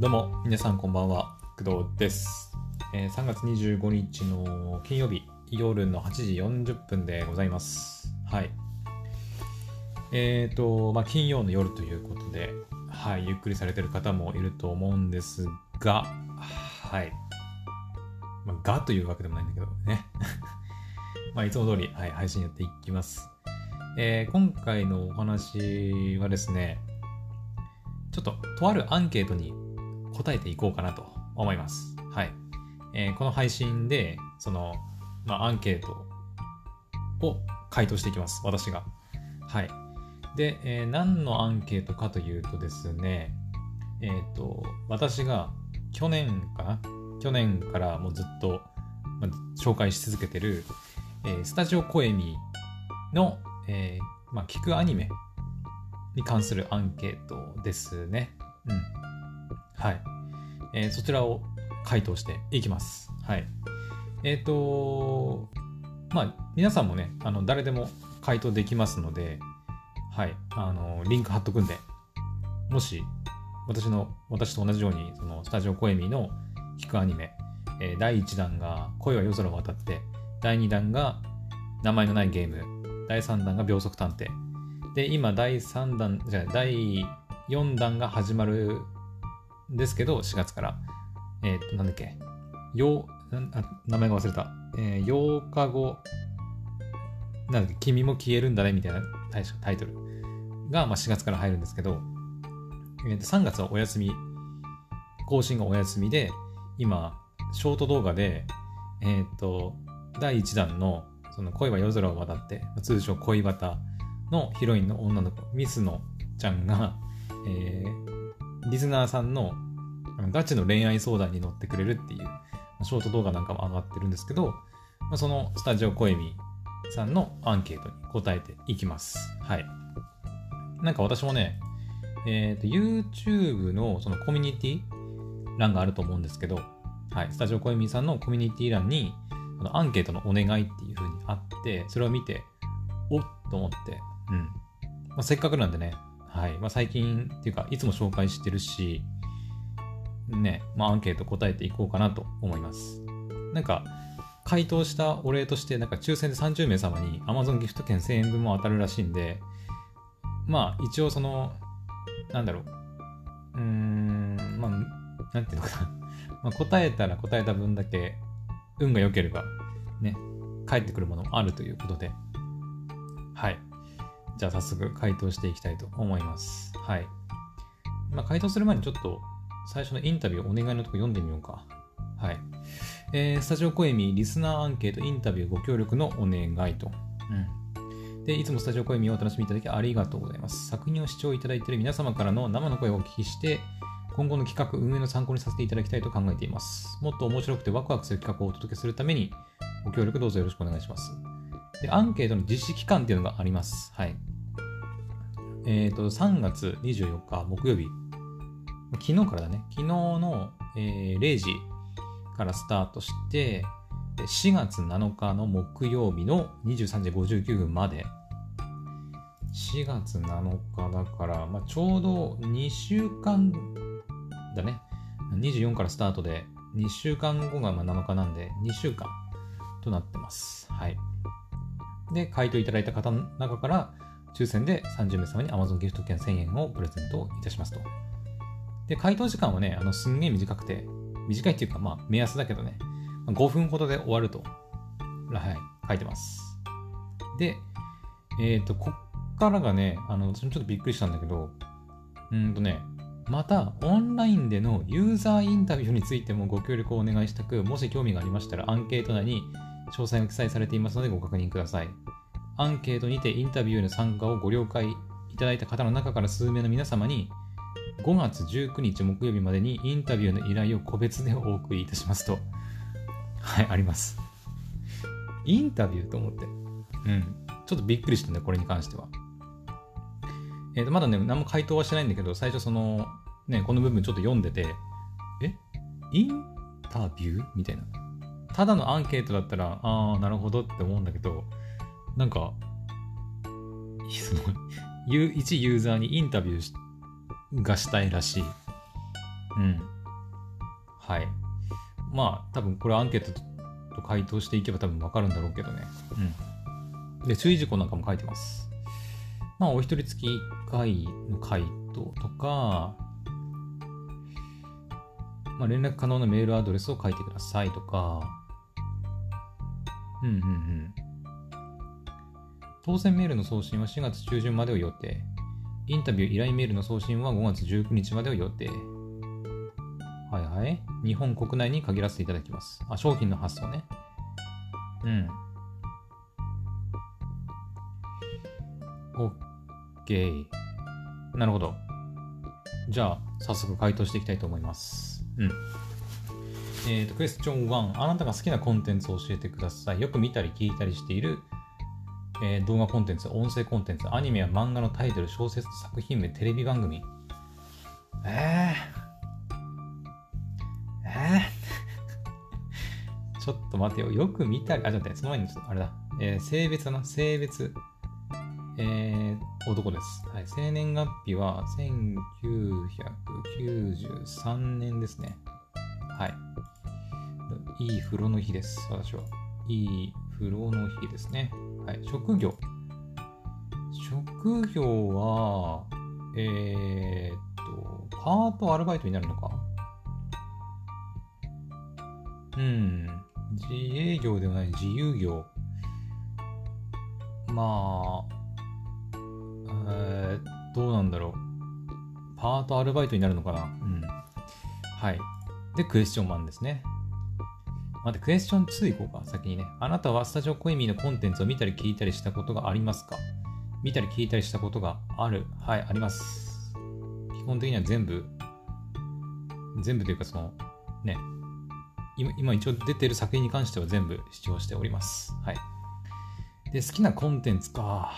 どうも、皆さんこんばんは、工藤です。えー3月25日の金曜日、夜の8時40分でございます。はい。えっ、と、まあ、金曜の夜ということで、はい、ゆっくりされてる方もいると思うんですが、はい。まあ、がというわけでもないんだけどね。まあ、いつも通り、はい、配信やっていきます。えー今回のお話はですね、ちょっととあるアンケートに答えていこうかなと思います。はい。えーこの配信で、その、まあ、アンケートを回答していきます。私が。はい。で、えー何のアンケートかというとですね、えっ、と、私が去年かな？去年からもうずっと、まあ、紹介し続けてる、えースタジオコエミの、えーまあ、聞くアニメに関するアンケートですね。うん。はい。えーそちらを回答していきます。はい。えっ、と、まあ、皆さんもね、あの、誰でも回答できますので、はい。あの、リンク貼っとくんで、もし、私の、私と同じように、その、スタジオコエミの聞くアニメ、えー第1弾が恋は夜空を渡って、第2弾が名前のないゲーム、第3弾が秒速探偵、で、今、第3弾、じゃ第4弾が始まるですけど、4月から。えっ、と、なんだっけ。ようなんあ、名前が忘れた。えー、8日後、なんだっけ、君も消えるんだね、みたいなタイトルが、まあ、4月から入るんですけど、えーと3月はお休み、更新がお休みで、今、ショート動画で、えっ、と、第1弾の、その恋は夜空を渡って、通称恋バタのヒロインの女の子、ミスノちゃんが、えーリスナーさんのガチの恋愛相談に乗ってくれるっていう、ショート動画なんかも上がってるんですけど、まあ、そのスタジオコエミさんのアンケートに答えていきます。はい。なんか私もね、えっ、と、YouTube のそのコミュニティ欄があると思うんですけど、はい、スタジオコエミさんのコミュニティ欄に、のアンケートのお願いっていう風にあって、それを見て、おっと思って、うん。まあ、せっかくなんでね、はい。まあ、最近っていうか、いつも紹介してるし、ね、まあ、アンケート答えていこうかなと思います。なんか、回答したお礼として、なんか抽選で30名様に Amazon ギフト券1000円分も当たるらしいんで、まあ、一応その、なんだろう、うーん、まあ、なんていうのかな。まあ、答えたら答えた分だけ、運が良ければ、ね、返ってくるものもあるということで、はい。じゃあ早速回答していきたいと思います。はい。まあ、回答する前にちょっと最初のインタビューお願いのとこ読んでみようか。はい。えースタジオコエミリスナーアンケートインタビューご協力のお願いと。うん。で、いつもスタジオコエミをお楽しみいただきありがとうございます。作品を視聴いただいている皆様からの生の声をお聞きして、今後の企画、運営の参考にさせていただきたいと考えています。もっと面白くてワクワクする企画をお届けするために、ご協力どうぞよろしくお願いします。で、アンケートの実施期間っていうのがあります。はい。えっ、と、3月24日木曜日、昨日からだね、昨日の、えー0時からスタートして、で4月7日の木曜日の23時59分まで、4月7日だから、まあ、ちょうど2週間だね。24からスタートで、2週間後がま7日なんで、2週間となってます。はい。で、回答いただいた方の中から、抽選で30名様に Amazon ギフト券1000円をプレゼントいたしますと。で、回答時間はね、あのすんげえ短くて、短いっていうか、まあ、目安だけどね、5分ほどで終わると、はい、書いてます。で、えっ、と、こっからがね、あの、ちょっとびっくりしたんだけど、うんとね、また、オンラインでのユーザーインタビューについてもご協力をお願いしたく、もし興味がありましたら、アンケート内に詳細が記載されていますのでご確認ください。アンケートにてインタビューの参加をご了解いただいた方の中から数名の皆様に、5月19日木曜日までにインタビューの依頼を個別でお送りいたしますと。はい、あります。インタビューと思って。うん。ちょっとびっくりしたね、これに関しては。えっ、と、まだね、何も回答はしてないんだけど、最初その、ね、この部分ちょっと読んでて、え？インタビュー？みたいな。ただのアンケートだったら、ああ、なるほどって思うんだけど、なんか、その、一ユーザーにインタビューしがしたいらしい。うん。はい。まあ、多分これアンケートと回答していけば多分わかるんだろうけどね。うん。で、注意事項なんかも書いてます。まあ、お一人付き1回の回答とか、まあ、連絡可能なメールアドレスを書いてくださいとか、うんうんうん。当選メールの送信は4月中旬までを予定。インタビュー依頼メールの送信は5月19日までを予定。はいはい。日本国内に限らせていただきます。あ、商品の発送ね。うん。OK。なるほど。じゃあ、早速回答していきたいと思います。うん。えっ、と、クエスチョン1。あなたが好きなコンテンツを教えてください。よく見たり聞いたりしている、えー動画コンテンツ、音声コンテンツ、アニメや漫画のタイトル、小説、作品名、テレビ番組。えー、えー、ちょっと待てよ。よく見たり、あ、ちょっと待って、その前にちょっとあれだ。えー性別だな、性別。えー、男です。はい。生年月日は1993年ですね。はい。いい風呂の日です。私は。いい風呂の日ですね。はい。職業。職業は、えー、っと、パートアルバイトになるのか？うん。自営業ではない自由業。まあ、えー、どうなんだろう。パートアルバイトになるのかな？うん。はい。で、クエスチョン1ですね。待って、クエスチョン2いこうか、先にね。あなたはスタジオコイミーのコンテンツを見たり聞いたりしたことがありますか？見たり聞いたりしたことがある。はい、あります。基本的には全部、全部というかその、ね、今今一応出てる作品に関しては全部視聴しております。はい。で、好きなコンテンツか。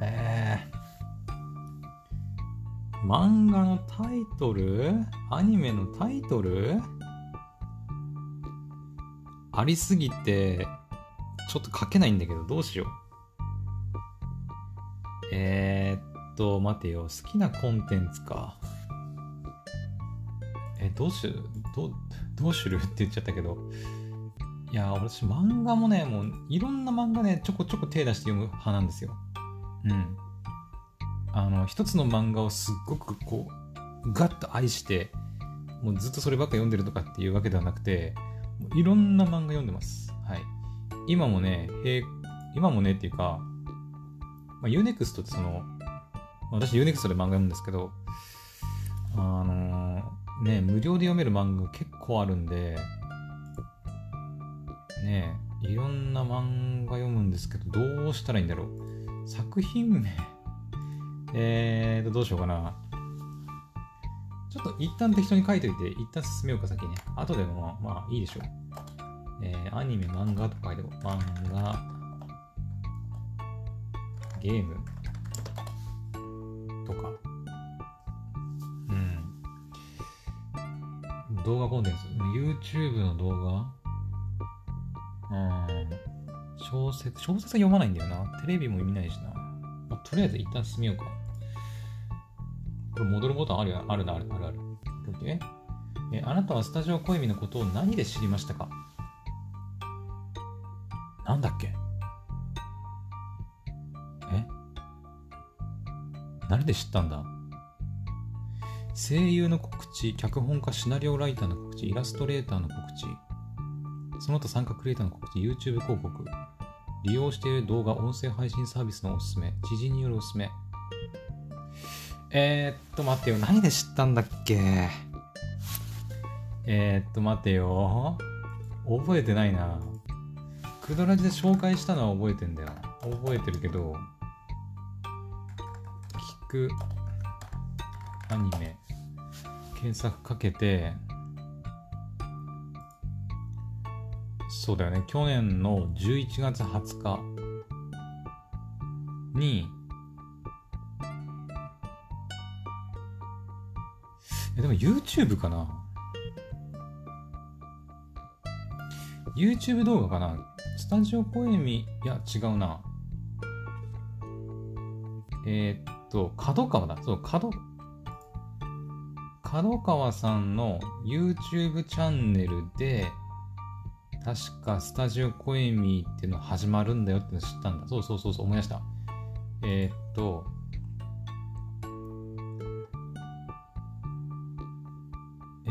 えー、漫画のタイトル？アニメのタイトル？ありすぎて、ちょっと書けないんだけど、どうしよう。えー、っと、待てよ。好きなコンテンツか。え、どうしよう、どう、どうするって言っちゃったけど。いや、私、漫画もね、もう、いろんな漫画ね、ちょこちょこ手出して読む派なんですよ。うん。あの、一つの漫画をすっごくこう、ガッと愛して、もうずっとそればっか読んでるとかっていうわけではなくて、いろんな漫画読んでます。はい。今もね、へ今もねっていうか、まあ、Unext ってその、私 Unext で漫画読むんですけど、あのーね、無料で読める漫画結構あるんで、ねいろんな漫画読むんですけど、どうしたらいいんだろう。作品名。えーと、どうしようかな。ちょっと一旦適当に書いといて、一旦進めようか先ね。後でもまあ、まあいいでしょう。えー、アニメ、漫画とか書いておこう。漫画、ゲームとか。うん。動画コンテンツ。YouTube の動画うん。小説、小説は読まないんだよな。テレビも見ないしな。まあ、とりあえず一旦進めようか。これ戻るボタンあるあるな、あるあるある。OK えあなたはスタジオ小ミのことを何で知りましたか？なんだっけ？え？何で知ったんだ？声優の告知、脚本家、シナリオライターの告知、イラストレーターの告知、その他参加クリエイターの告知、YouTube 広告、利用している動画、音声配信サービスのおすすめ、知人によるおすすめ。えー、っと、待ってよ。何で知ったんだっけ？えー、っと、待てよ。覚えてないな。クドラジで紹介したのは覚えてんだよ。覚えてるけど、聞くアニメ、検索かけて、そうだよね。去年の11月20日に、え、でも YouTube かな ?YouTube 動画かな？スタジオポエミ、いや、違うな。えーっと、角川だ。そう、角、角川さんの YouTube チャンネルで、確かスタジオコエミっていうの始まるんだよっての知ったんだ。そうそうそうそう、思い出した。えー、っと、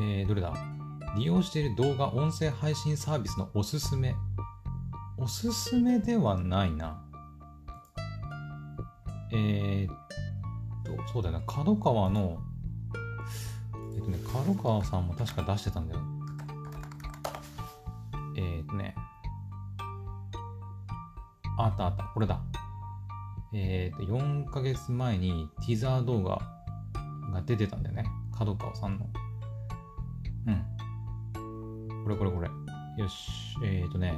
えー、どれだ？利用している動画音声配信サービスのおすすめ。おすすめではないな。えー、っと、そうだよな、角川の、えっとね、角川さんも確か出してたんだよ。えー、っとね、あったあった、これだ。えー、っと、4ヶ月前にティザー動画が出てたんだよね。角川さんの。これこれこれ。よし。えっ、とね。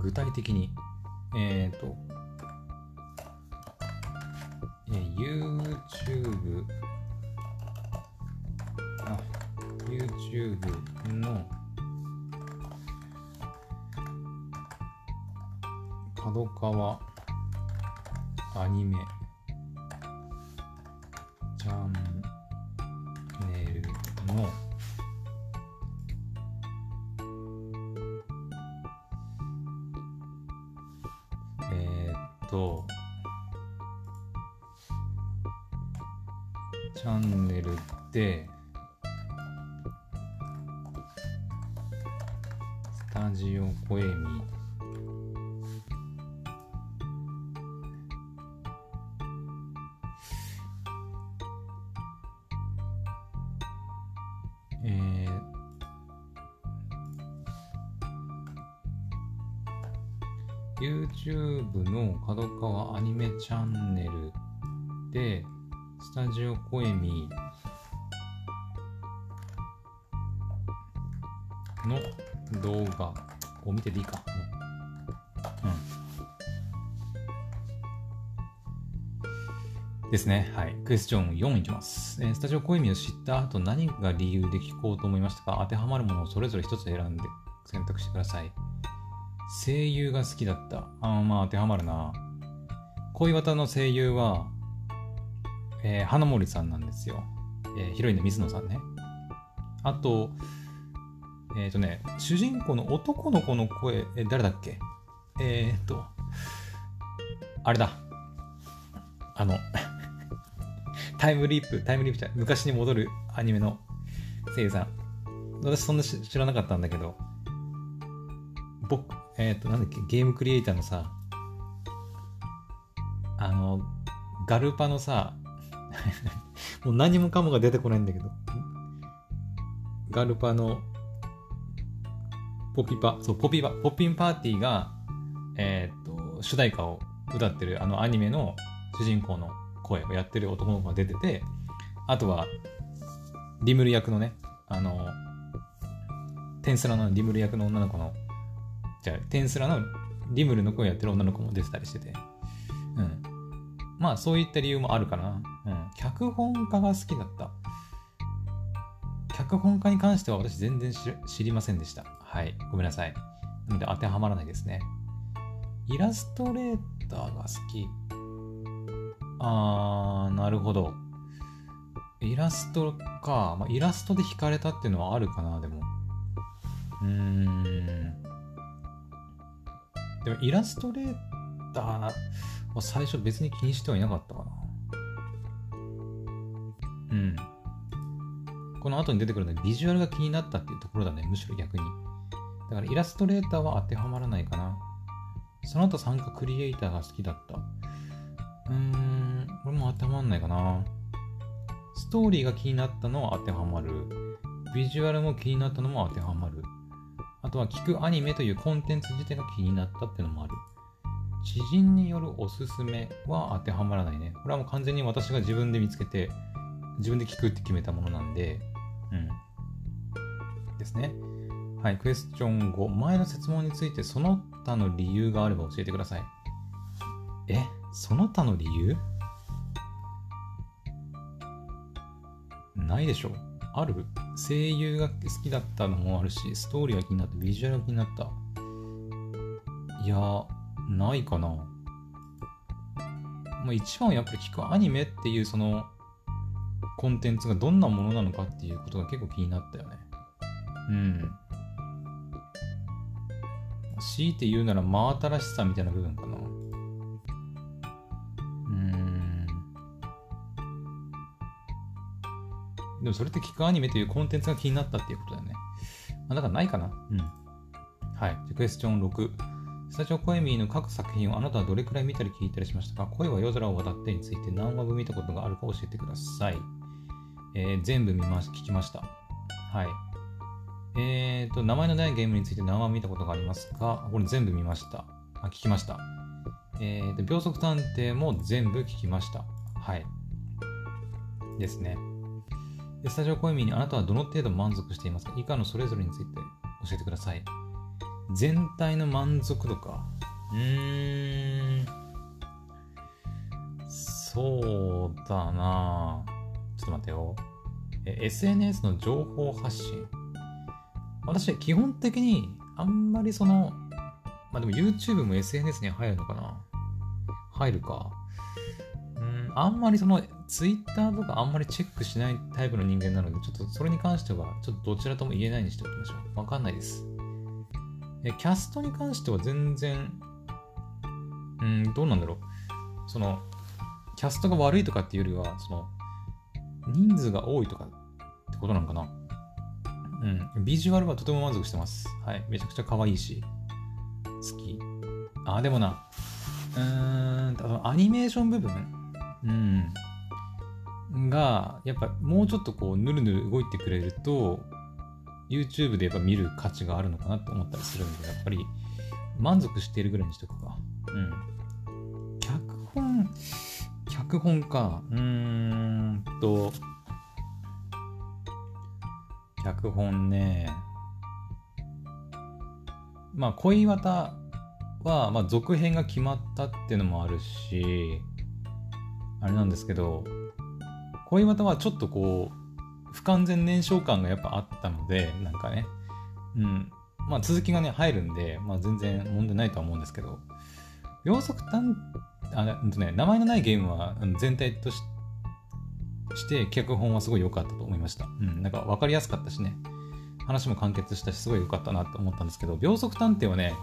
具体的に、えっ、ー、と、えー、YouTube、あ、YouTube の角川アニメ角川アニメチャンネルで、スタジオコエミの動画を見てでいいか。うんですね。はい。クエスチョン4いきます。えー、スタジオコイミを知った後何が理由で聞こうと思いましたか？当てはまるものをそれぞれ一つ選んで選択してください。声優が好きだった。あまあ当てはまるな。恋綿の声優は、えー、花森さんなんですよ。えー、ヒロインの水野さんね。あと、えっ、ー、とね、主人公の男の子の声、え誰だっけ？えっ、と、あれだ。あの タイムリープ、タイムリープじゃ昔に戻るアニメの声優さん。私そんな知らなかったんだけど、僕、えっ、と、なんだっけ、ゲームクリエイターのさ、あの、ガルパのさ、もう何もかもが出てこないんだけど、ガルパのポピパ、そう、ポピパ、ポピンパーティーが、えっ、と、主題歌を歌ってるあのアニメの主人公の声をやってる男の子が出てて、あとは、リムル役のね、あの、テンスラのリムル役の女の子の、じゃあ、テンスラのリムルの声をやってる女の子も出てたりしてて、まあ、そういった理由もあるかな。うん。脚本家が好きだった。脚本家に関しては私全然知りませんでした。はい。ごめんなさい。なので当てはまらないですね。イラストレーターが好き。あー、なるほど。イラストか。まあ、イラストで惹かれたっていうのはあるかな、でも。うーん。でも、イラストレーターは最初別に気にしてはいなかったかな。うん。この後に出てくるのはビジュアルが気になったっていうところだね、むしろ逆に。だからイラストレーターは当てはまらないかな。その後参加クリエイターが好きだった。うーん、これも当てはまんないかな。ストーリーが気になったのは当てはまる。ビジュアルも気になったのも当てはまる。あとは聞くアニメというコンテンツ自体が気になったっていうのもある。知人によるおすすめは当てはまらないね。これはもう完全に私が自分で見つけて、自分で聞くって決めたものなんで、うん。ですね。はい、クエスチョン5。前の質問についてその他の理由があれば教えてください。え？その他の理由？ないでしょある？声優が好きだったのもあるし、ストーリーが気になった、ビジュアルが気になった。いや、ないかな。まあ、一番やっぱり聞くアニメっていうそのコンテンツがどんなものなのかっていうことが結構気になったよね。うん。強いて言うなら真新しさみたいな部分かな。うん。でもそれって聞くアニメというコンテンツが気になったっていうことだよね。まあ、だからないかな。うん。はい。じゃクエスチョン6。スタジオコエミーの各作品をあなたはどれくらい見たり聞いたりしましたか？恋は夜空を渡ってについて何話分見たことがあるか教えてください。えー、全部見ま聞きました。はい。えーと、名前のないゲームについて何話見たことがありますか？これ全部見ました。あ、聞きました。えーと、秒速探偵も全部聞きました。はい。ですね。スタジオコエミーにあなたはどの程度満足していますか？以下のそれぞれについて教えてください。全体の満足度か。うーん。そうだなちょっと待ってよ。え SNS の情報発信。私、基本的にあんまりその、まあでも YouTube も SNS に入るのかな入るか。うん、あんまりその Twitter とかあんまりチェックしないタイプの人間なので、ちょっとそれに関しては、ちょっとどちらとも言えないにしておきましょう。わかんないです。え、キャストに関しては全然、うん、どうなんだろう。その、キャストが悪いとかっていうよりは、その、人数が多いとかってことなのかなうん。ビジュアルはとても満足してます。はい。めちゃくちゃ可愛いし、好き。あ、でもな、うーん、アニメーション部分うん。が、やっぱもうちょっとこう、ぬるぬる動いてくれると、YouTube でやっぱ見る価値があるのかなって思ったりするんで、やっぱり満足しているぐらいにしとくか。うん。脚本、脚本か。うーんと、脚本ね。まあ、恋綿は、まあ、続編が決まったっていうのもあるし、あれなんですけど、恋綿はちょっとこう、不完全燃焼感がやっぱあったので、なんかね、うん。まあ、続きがね、入るんで、まあ、全然問題ないとは思うんですけど、秒速探あね、名前のないゲームは全体として脚本はすごい良かったと思いました。うん、なんか分かりやすかったしね、話も完結したし、すごい良かったなと思ったんですけど、秒速探偵はね、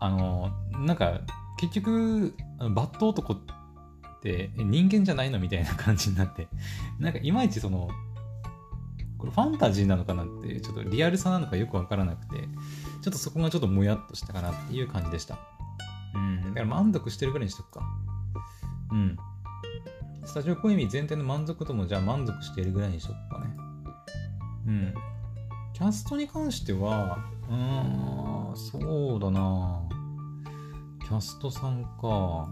あの、なんか結局、バット男って人間じゃないのみたいな感じになって、なんかいまいちその、これファンタジーなのかなって、ちょっとリアルさなのかよくわからなくて、ちょっとそこがちょっともやっとしたかなっていう感じでした。うん。だから満足してるぐらいにしとくか。うん。スタジオコイミ全体の満足度もじゃあ満足しているぐらいにしとくかね。うん。キャストに関しては、うーん、そうだなキャストさんか。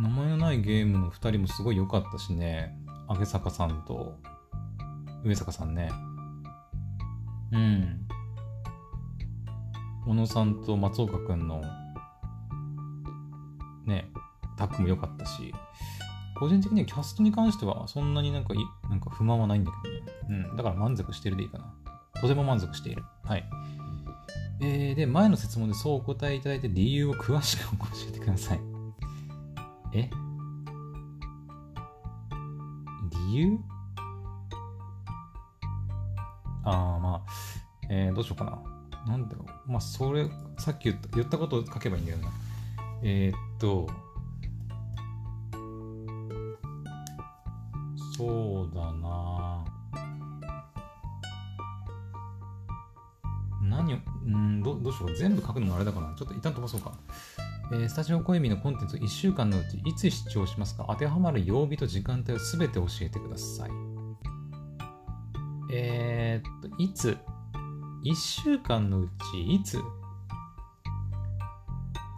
名前のないゲームの2人もすごい良かったしね。上坂さんと上坂さんね。うん。小野さんと松岡君のね、タッグも良かったし、個人的にはキャストに関してはそんなになんかいなんか不満はないんだけどね。うん。だから満足してるでいいかな。とても満足している。はい。えー、で、前の質問でそうお答えいただいて理由を詳しく教えてください。え？理由？ああ、まあ、えー、どうしようかな。なんだろう。まあ、それ、さっき言った言ったことを書けばいいんだよな。えー、っと、そうだな何を、んど、どうしよう。全部書くのもあれだから、ちょっと一旦飛ばそうか。えー、スタジオコエミのコンテンツを1週間のうちいつ視聴しますか？当てはまる曜日と時間帯をすべて教えてください。えー、っと、いつ？1週間のうちいつ？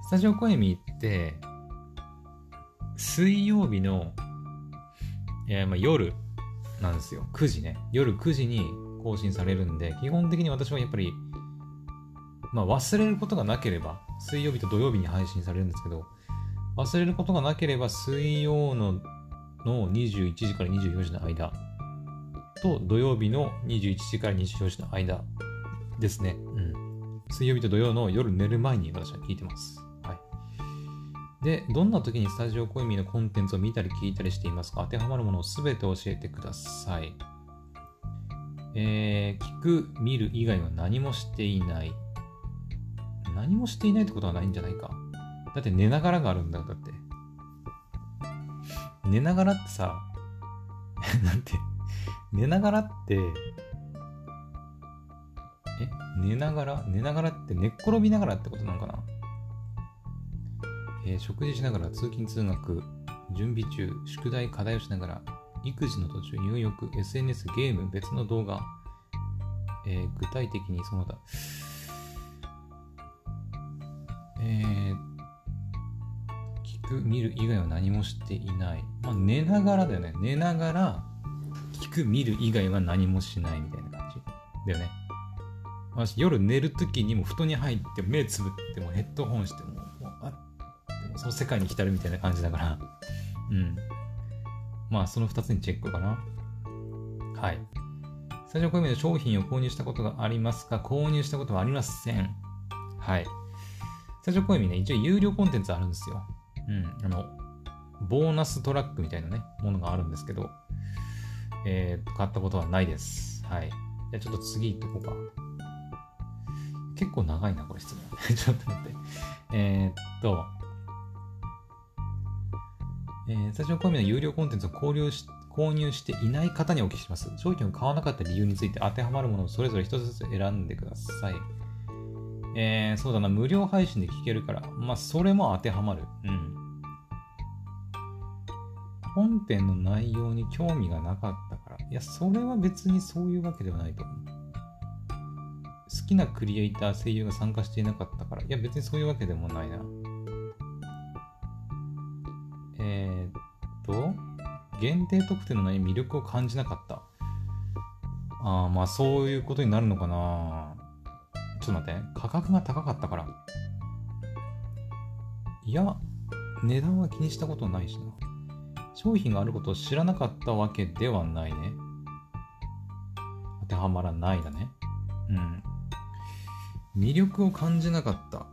スタジオコエミって、水曜日の、えー、まあ、夜なんですよ。9時ね。夜9時に更新されるんで、基本的に私はやっぱり、まあ、忘れることがなければ、水曜日と土曜日に配信されるんですけど、忘れることがなければ、水曜のの21時から24時の間と土曜日の21時から24時の間ですね。うん。水曜日と土曜の夜寝る前に私は聞いてます。はい。で、どんな時にスタジオコイミのコンテンツを見たり聞いたりしていますか？当てはまるものをすべて教えてください。えー、聞く、見る以外は何もしていない。何もしていないってことはないんじゃないか。だって寝ながらがあるんだよ、だって。寝ながらってさ、なんて、寝ながらって、え？寝ながら？寝ながらって寝っ転びながらってことなのかな？えー、食事しながら通勤通学、準備中、宿題、課題をしながら、育児の途中、入浴、SNS、ゲーム、別の動画、えー、具体的にその他、えー、聞く、見る以外は何もしていない。まあ、寝ながらだよね。寝ながら、聞く、見る以外は何もしないみたいな感じだよね。私、夜寝るときにも布団に入って目つぶってもヘッドホンしても、もうあその世界に浸るみたいな感じだから、うん。まあ、その2つにチェックかな。はい。最初、こういう意味で商品を購入したことがありますか？購入したことはありません。はい。最初、こういう意味ね、一応有料コンテンツあるんですよ。うん。あの、ボーナストラックみたいなね、ものがあるんですけど、えー、買ったことはないです。はい。じゃあちょっと次行っとこうか。結構長いな、これ質問。ちょっと待って。えー、っと、えー、最初のコミの有料コンテンツを購入し購入していない方にお聞きします。商品を買わなかった理由について当てはまるものをそれぞれ一つずつ選んでください。えー、そうだな、無料配信で聞けるから。まあ、それも当てはまる。うん。本編の内容に興味がなかったから。いや、それは別にそういうわけではないと思う。好きなクリエイター、声優が参加していなかったから。いや、別にそういうわけでもないな。えー、っと、限定特典の内に魅力を感じなかった。ああ、まあそういうことになるのかな。ちょっと待って。価格が高かったから。いや、値段は気にしたことないしな。商品があることを知らなかったわけではないね。当てはまらないだね。うん。魅力を感じなかった。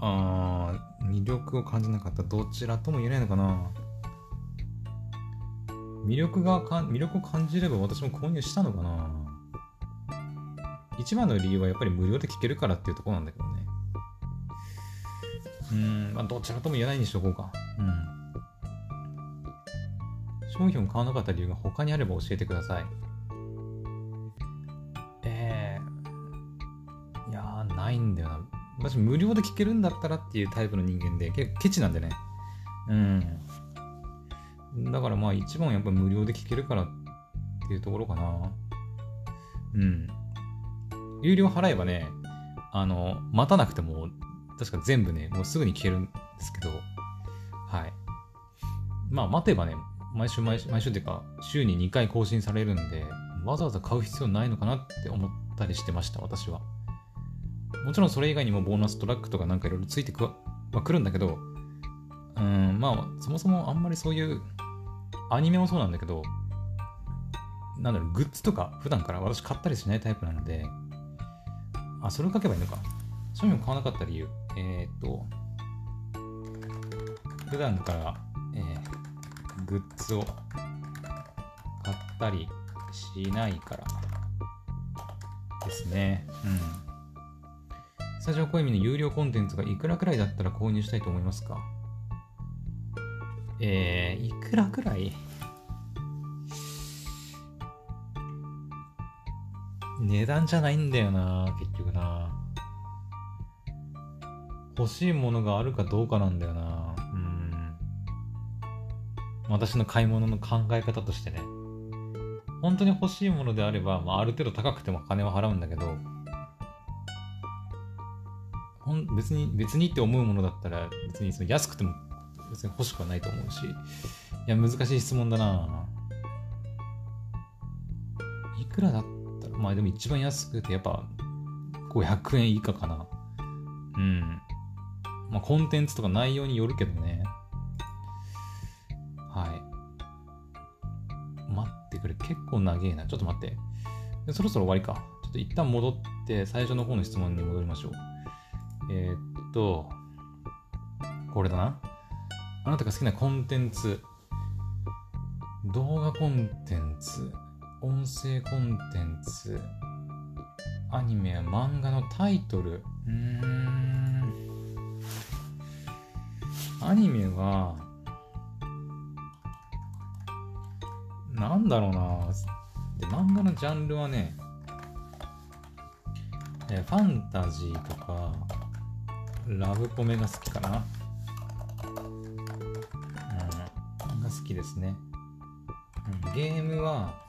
あー、魅力を感じなかった。どちらとも言えないのかな。魅力がか魅力を感じれば私も購入したのかな一番の理由はやっぱり無料で聞けるからっていうところなんだけどね。うん、まあ、どちらとも言えないにしとこうか。うん。商品を買わなかった理由が他にあれば教えてください。えー、いやー、ないんだよな。私、無料で聞けるんだったらっていうタイプの人間で、結構ケチなんでね。うん。だからまあ一番やっぱ無料で聞けるからっていうところかな。うん。有料払えばね、あの、待たなくても、確か全部ね、もうすぐに聞けるんですけど、はい。まあ待てばね、毎週毎週、毎週っていうか、週に2回更新されるんで、わざわざ買う必要ないのかなって思ったりしてました、私は。もちろんそれ以外にもボーナストラックとかなんかいろいろついてくはくるんだけど、うん、まあ、そもそもあんまりそういうアニメもそうなんだけど、なんだろう、グッズとか普段から私買ったりしないタイプなので、あ、それを書けばいいのか。商品を買わなかった理由。えー、っと、普段から、えー、グッズを買ったりしないからですね。うん。スタジオコイミの有料コンテンツがいくらくらいだったら購入したいと思いますか？えー、いくらくらい？値段じゃないんだよな、結局な。欲しいものがあるかどうかなんだよな。うん。私の買い物の考え方としてね。本当に欲しいものであれば、まあ、ある程度高くても金は払うんだけど、ほん別に、別にって思うものだったら、別にその安くても別に欲しくはないと思うし。いや、難しい質問だないくらだった、まあでも一番安くてやっぱ500円以下かな。うん。まあコンテンツとか内容によるけどね。はい。待ってくれ。結構長えな。ちょっと待って。そろそろ終わりか。ちょっと一旦戻って最初の方の質問に戻りましょう。えー、っと、これだな。あなたが好きなコンテンツ、動画コンテンツ、音声コンテンツ、アニメや漫画のタイトル。うーん。アニメは、なんだろうな。で、漫画のジャンルはね、えファンタジーとか、ラブコメが好きかな。うん、が好きですね。うん、ゲームは、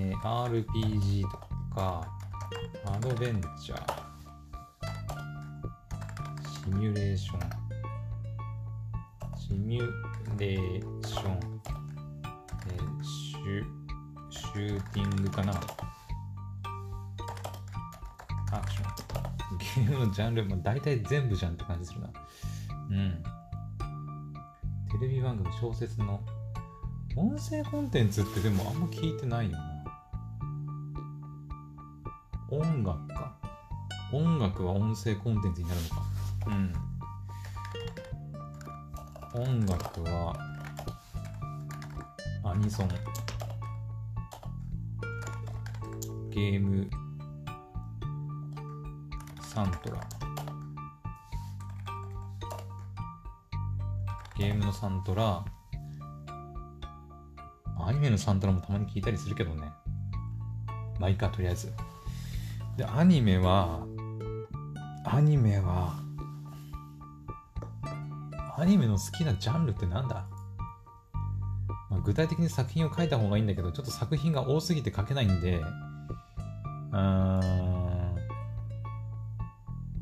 えー、RPG とか、アドベンチャー、シミュレーション、シミュレーション、えー、シュ、シューティングかな。アクション。ゲームのジャンル、まあ、大体全部じゃんって感じするな。うん。テレビ番組、小説の音声コンテンツってでもあんま聞いてないよな。音楽か。音楽は音声コンテンツになるのか。うん。音楽はアニソン。ゲームサントラ。ゲームのサントラ。アニメのサントラもたまに聞いたりするけどね。まあいいか、とりあえず。で、アニメは、アニメは、アニメの好きなジャンルってなんだ、まあ、具体的に作品を書いた方がいいんだけど、ちょっと作品が多すぎて書けないんで、うーん、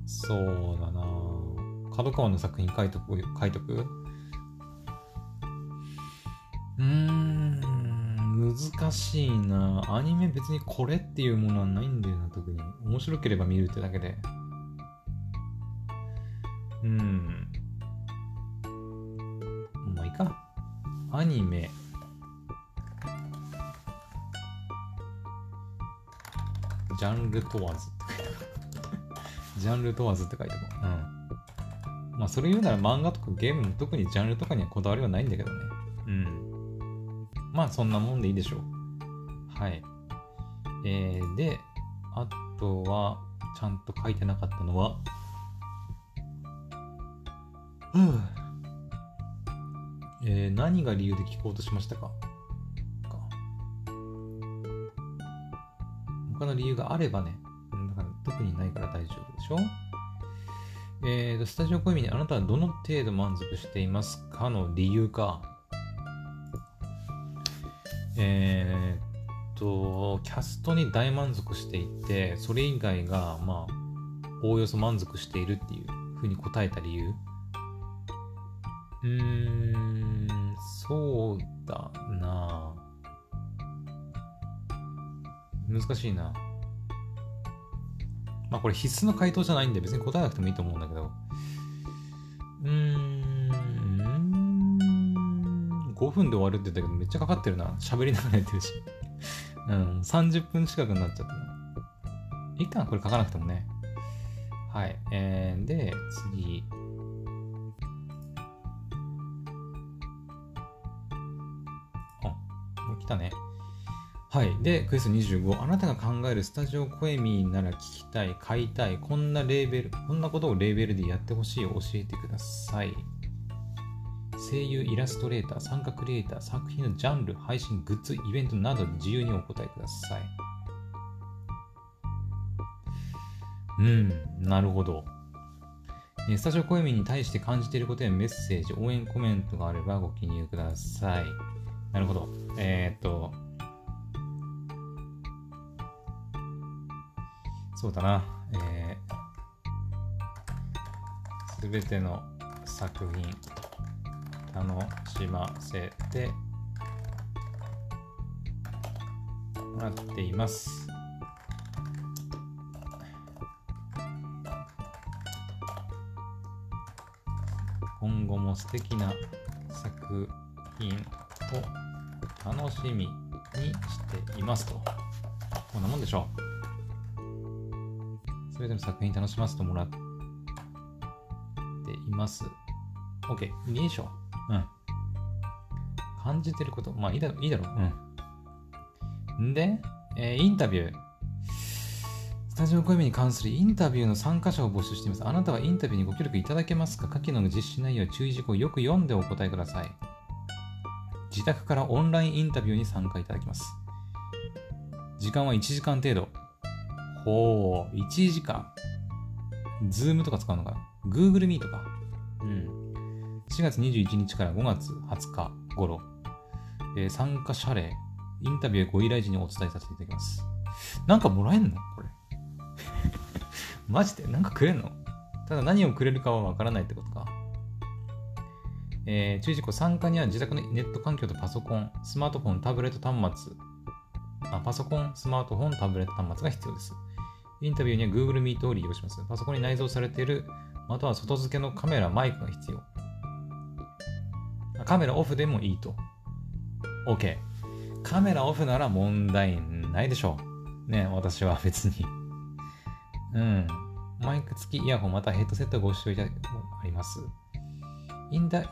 そうだな。角川の作品書いとく書いとく？うーん。難しいなアニメ別にこれっていうものはないんだよな特に面白ければ見るってだけでうんまあいいかアニメジャンル問わずって書いてある ジャンル問わずって書いてある。うん。まあ、それ言うなら漫画とかゲームも特にジャンルとかにはこだわりはないんだけどね。うん。まあ、そんなもんでいいでしょう。はい。えー、で、あとは、ちゃんと書いてなかったのは、うん。えー、何が理由で聞こうとしましたか？か。他の理由があればね、特にないから大丈夫でしょ？えーと、スタジオコイミにあなたはどの程度満足していますかの理由か。えーと、キャストに大満足していて、それ以外が、まあ、おおよそ満足しているっていうふうに答えた理由？うーん、そうだな難しいな。まあこれ必須の回答じゃないんで別に答えなくてもいいと思うんだけど。うーん、5分で終わるって言ったけどめっちゃかかってるな。喋りながらやってるし。うん、30分近くになっちゃったな。いいかな、これ書かなくてもね。はい。えー、で、次。あ、もう来たね。はい。で、クエスト25。あなたが考えるスタジオコエミーなら聞きたい、買いたい、こんなレーベル、こんなことをレーベルでやってほしい教えてください。声優、イラストレーター、参加クリエイター、作品のジャンル、配信、グッズ、イベントなどに自由にお答えください。うん、なるほど。スタジオコエミに対して感じていることやメッセージ、応援コメントがあればご記入ください。なるほど。えー、っと、そうだな、えー、全ての作品楽しませてもらっています。今後も素敵な作品を楽しみにしていますと。こんなもんでしょう。すべての作品楽しませてもらっています。OK。いいでしょ。うん。感じてること。まあいいだろ、いいだろ。うん。んで、えー、インタビュー。スタジオ声に関するインタビューの参加者を募集しています。あなたはインタビューにご協力いただけますか？下記の実施内容、注意事項をよく読んでお答えください。自宅からオンラインインタビューに参加いただきます。時間は1時間程度。ほう、1時間。ズームとか使うのかな ?Google Meet か。4月21日から5月20日頃、えー、参加謝礼、インタビューご依頼時にお伝えさせていただきます。なんかもらえんの？これ。マジで？なんかくれんの？ただ何をくれるかはわからないってことか。えー、注意事項参加には自宅のネット環境とパソコン、スマートフォン、タブレット端末、あパソコン、スマートフォン、タブレット端末が必要です。インタビューには Google Meet を利用します。パソコンに内蔵されている、または外付けのカメラ、マイクが必要。カメラオフでもいいと。OK。カメラオフなら問題ないでしょう。ね、私は別に。うん。マイク付きイヤホンまたヘッドセットご使用いただきあります。インタ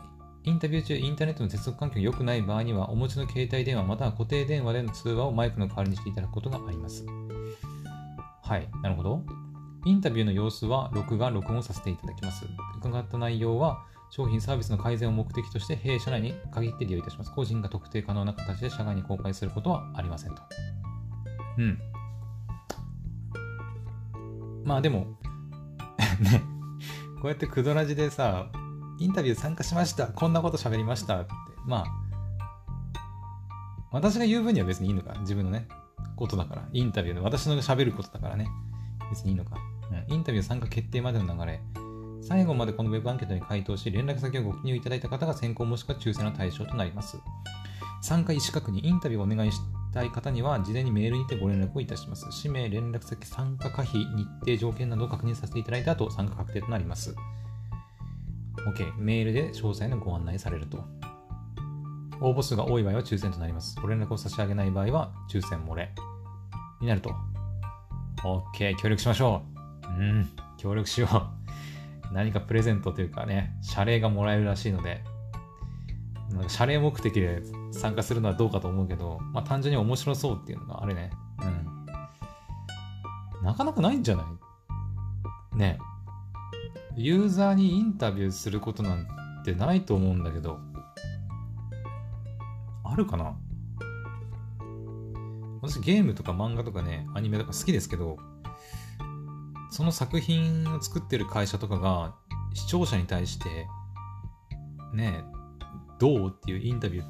インタビュー中、インターネットの接続環境が良くない場合には、お持ちの携帯電話または固定電話での通話をマイクの代わりにしていただくことがあります。はい、なるほど。インタビューの様子は録画、録音させていただきます。伺った内容は、商品サービスの改善を目的として弊社内に限って利用いたします。個人が特定可能な形で社外に公開することはありませんと。うん。まあでも ね、こうやってクドラジでさ、インタビュー参加しました。こんなこと喋りましたって。まあ、私が言う分には別にいいのか。自分のね、ことだから。インタビューで私の喋ることだからね。別にいいのか。うん、インタビュー参加決定までの流れ。最後までこの Web アンケートに回答し、連絡先をご記入いただいた方が先行もしくは抽選の対象となります。参加意思確認、インタビューをお願いしたい方には、事前にメールにてご連絡をいたします。氏名、連絡先、参加可否、日程、条件などを確認させていただいた後、参加確定となります。OK。メールで詳細のご案内されると。応募数が多い場合は抽選となります。ご連絡を差し上げない場合は抽選漏れになると。OK。協力しましょう。うん。協力しよう。何かプレゼントというかね、謝礼がもらえるらしいので、なん謝礼目的で参加するのはどうかと思うけど、まあ単純に面白そうっていうのがあるね。うん。なかなかないんじゃない？ね。ユーザーにインタビューすることなんてないと思うんだけど、あるかな？私ゲームとか漫画とかね、アニメとか好きですけど、その作品を作ってる会社とかが視聴者に対して、ね、どうっていうインタビュー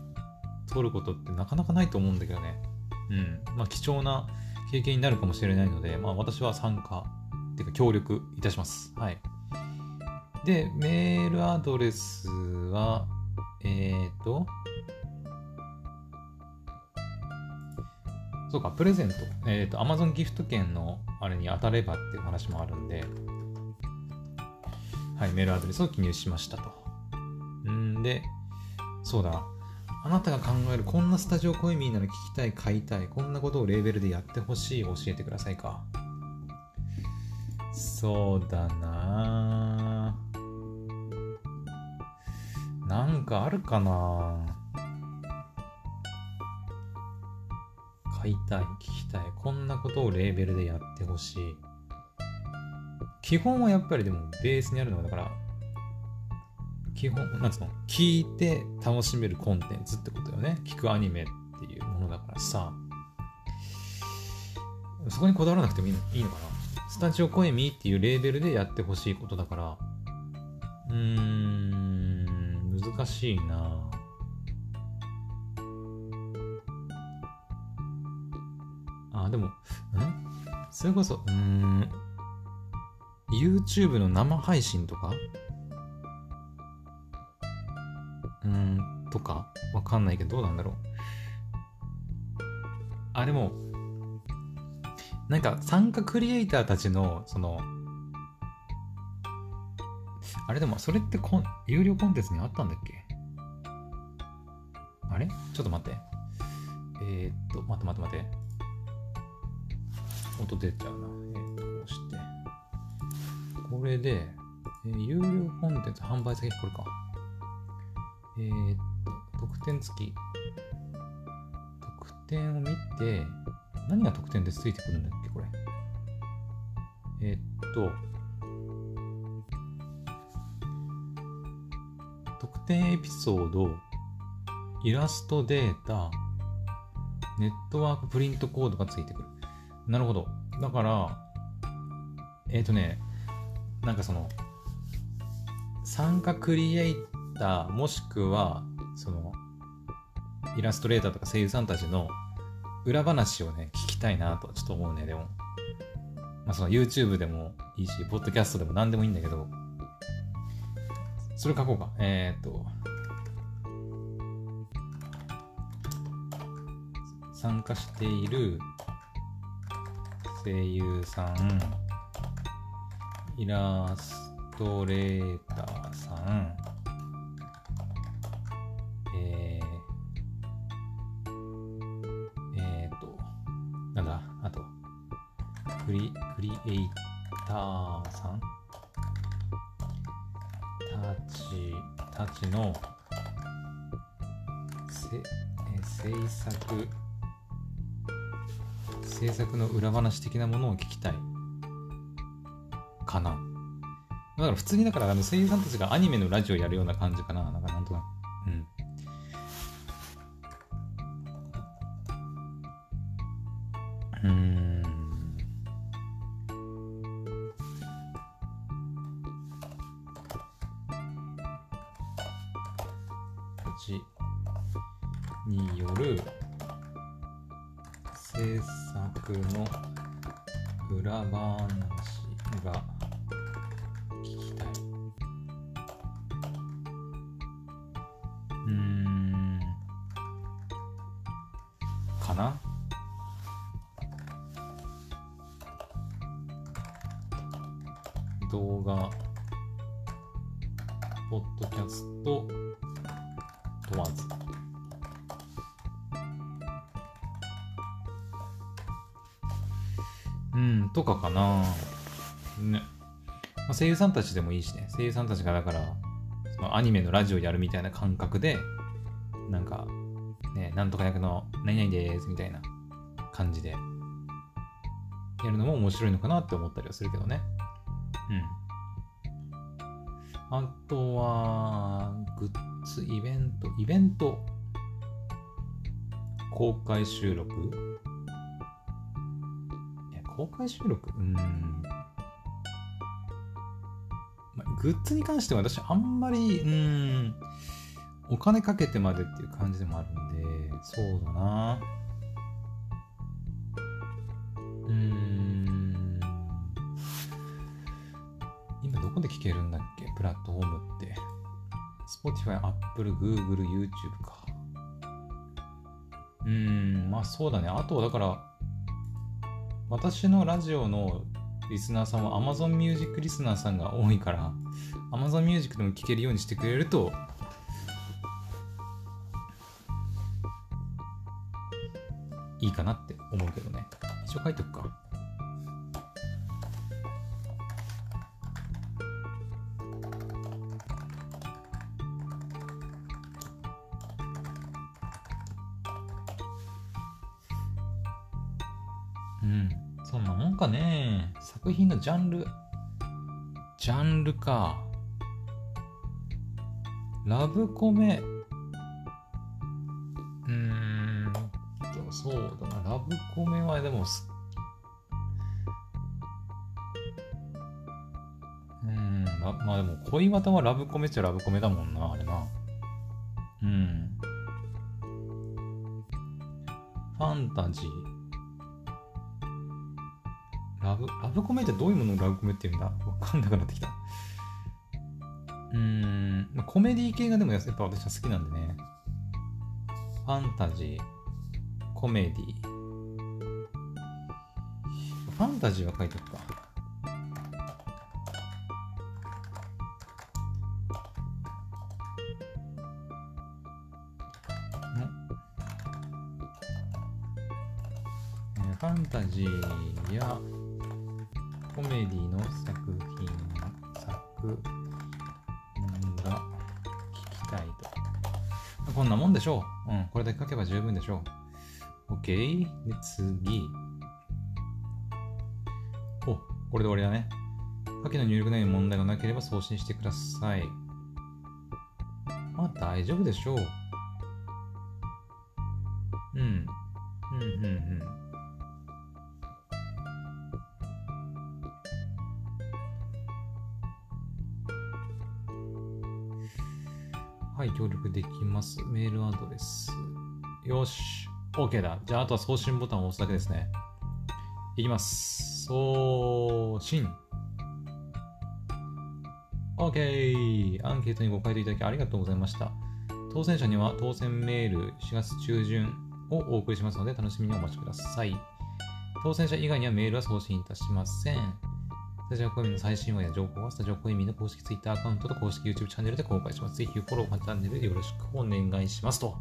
取ることってなかなかないと思うんだけどね。うん。まあ貴重な経験になるかもしれないので、まあ私は参加っていうか協力いたします。はい。で、メールアドレスは、えっ、ー、と、そうか、プレゼント。えっ、ー、と、Amazon ギフト券のあれに当たればっていう話もあるんで、はい、メールアドレスを記入しましたと。んで、そうだ。あなたが考えるこんなスタジオコイミーなら聞きたい、買いたい、こんなことをレーベルでやってほしい、教えてくださいか。そうだななんかあるかな買いたい、聞きたい。こんなことをレーベルでやってほしい。基本はやっぱりでもベースにあるのはだから、基本、なんつうの、聞いて楽しめるコンテンツってことよね。聞くアニメっていうものだからさ。そこにこだわらなくてもいいのいいのかな。スタジオコエミっていうレーベルでやってほしいことだから、うーん、難しいなあ、でも、んそれこそ、うん、YouTube の生配信とか？うん、とか？わかんないけど、どうなんだろう。あ、でも、なんか参加クリエイターたちの、その、あれでも、それってこ有料コンテンツにあったんだっけ？あれ？ちょっと待って。えー、っと、待って待って待って。音出ちゃうな。えー、と、こうして。これで、えー、有料コンテンツ販売先これか。えー、っと、得点付き。得点を見て、何が得点でついてくるんだっけ、これ。えー、っと、得点エピソード、イラストデータ、ネットワークプリントコードがついてくる。なるほど。だから、えっ、ー、とね、なんかその、参加クリエイター、もしくは、その、イラストレーターとか声優さんたちの裏話をね、聞きたいなとちょっと思うね、でも。まあその YouTube でもいいし、ポッドキャストでも何でもいいんだけど、それ書こうか。えー、っと、参加している声優さん、イラストレーターさん、えー、えー、と、なんだ、あと、クリ、クリエイターさん？たち、たちの、せ、え制作、制作の裏話的なものを聞きたい。かな。だから普通にだからあの声優さんたちがアニメのラジオやるような感じかな。なんかうん、とかかな。ね。まあ、声優さんたちでもいいしね。声優さんたちがだから、そのアニメのラジオやるみたいな感覚で、なんか、ね、なんとか役の何々ですみたいな感じで、やるのも面白いのかなって思ったりはするけどね。うん。あとは、グッズ、イベント、イベント、公開収録公開収録？うん。まあ、グッズに関しては私あんまり、うん、お金かけてまでっていう感じでもあるんで、そうだな。うん。今どこで聞けるんだっけ？プラットフォームって。Spotify、Apple、Google、YouTube か。うん、まあそうだね。あとはだから、私のラジオのリスナーさんは Amazon Music リスナーさんが多いから Amazon Music でも聴けるようにしてくれると。いいかなって思うけどね。一応書いとくか。うん。そんなもんかね作品のジャンル、ジャンルか。ラブコメ。うーんそうだな。ラブコメはでもうん、まあでも恋バタはラブコメっちゃラブコメだもんな、あれな。うん。ファンタジー。ブ、コメってどういうものをラブコメって言うんだ？わかんなくなってきた。うーん、コメディ系がでもやっぱ私は好きなんでね。ファンタジー、コメディ。ファンタジーは書いておくか。ょう。うん、これだけ書けば十分でしょう。OK。で、次。お、これで終わりだね。下記の入力内容に問題がなければ送信してください。まあ大丈夫でしょう。ます。メールアドレス。よし。OK だ。じゃあ、あとは送信ボタンを押すだけですね。いきます。送信。OK! アンケートにご回答いただきありがとうございました。当選者には当選メール4月中旬をお送りしますので楽しみにお待ちください。当選者以外にはメールは送信いたしません。スタジオコイミの最新話や情報はスタジオコイミの公式 Twitter アカウントと公式 YouTube チャンネルで公開します。ぜひフォロー、チャンネルでよろしくお願いしますと。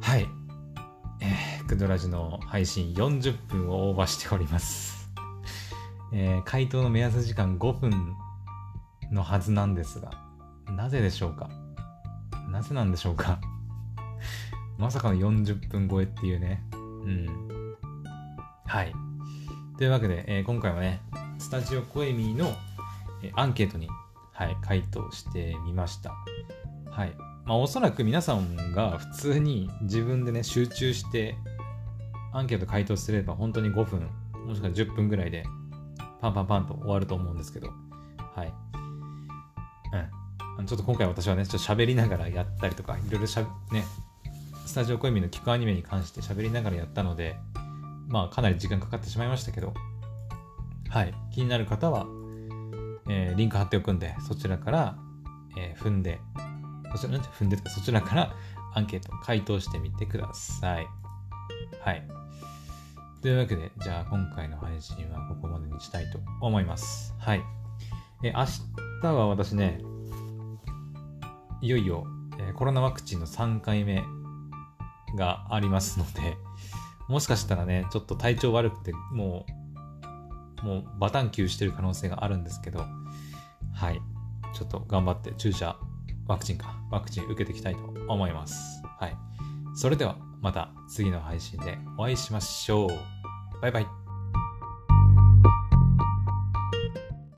はい。えー、クドラジの配信40分をオーバーしております。えー回答の目安時間5分のはずなんですが、なぜでしょうか？なぜなんでしょうか？まさかの40分超えっていうね。うん。はい。というわけで、えー今回はね、スタジオコエミーの、えーアンケートに、はい、回答してみました。はい。まあ、おそらく皆さんが普通に自分でね、集中して、アンケート回答すれば本当に5分、もしくは10分ぐらいで、パンパンパンと終わると思うんですけど、はい。うん。ちょっと今回私はね、ちょっと喋りながらやったりとか、いろいろしゃ、ね、スタジオコイミの聞くアニメに関して喋りながらやったので、まあかなり時間かかってしまいましたけど、はい。気になる方は、えーリンク貼っておくんで、そちらから、えー踏んで、そちら、踏んでとか、そちらから アンケート回答してみてください。はい。というわけで、じゃあ今回の配信はここまでにしたいと思います。はい。えー明日は私ね、いよいよ、えーコロナワクチンの3回目がありますので、もしかしたらね、ちょっと体調悪くて、もう、もうバタン球してる可能性があるんですけど、はい。ちょっと頑張って注射、ワクチンか、ワクチン受けていきたいと思います。はい。それではまた次の配信でお会いしましょう。バイバイ。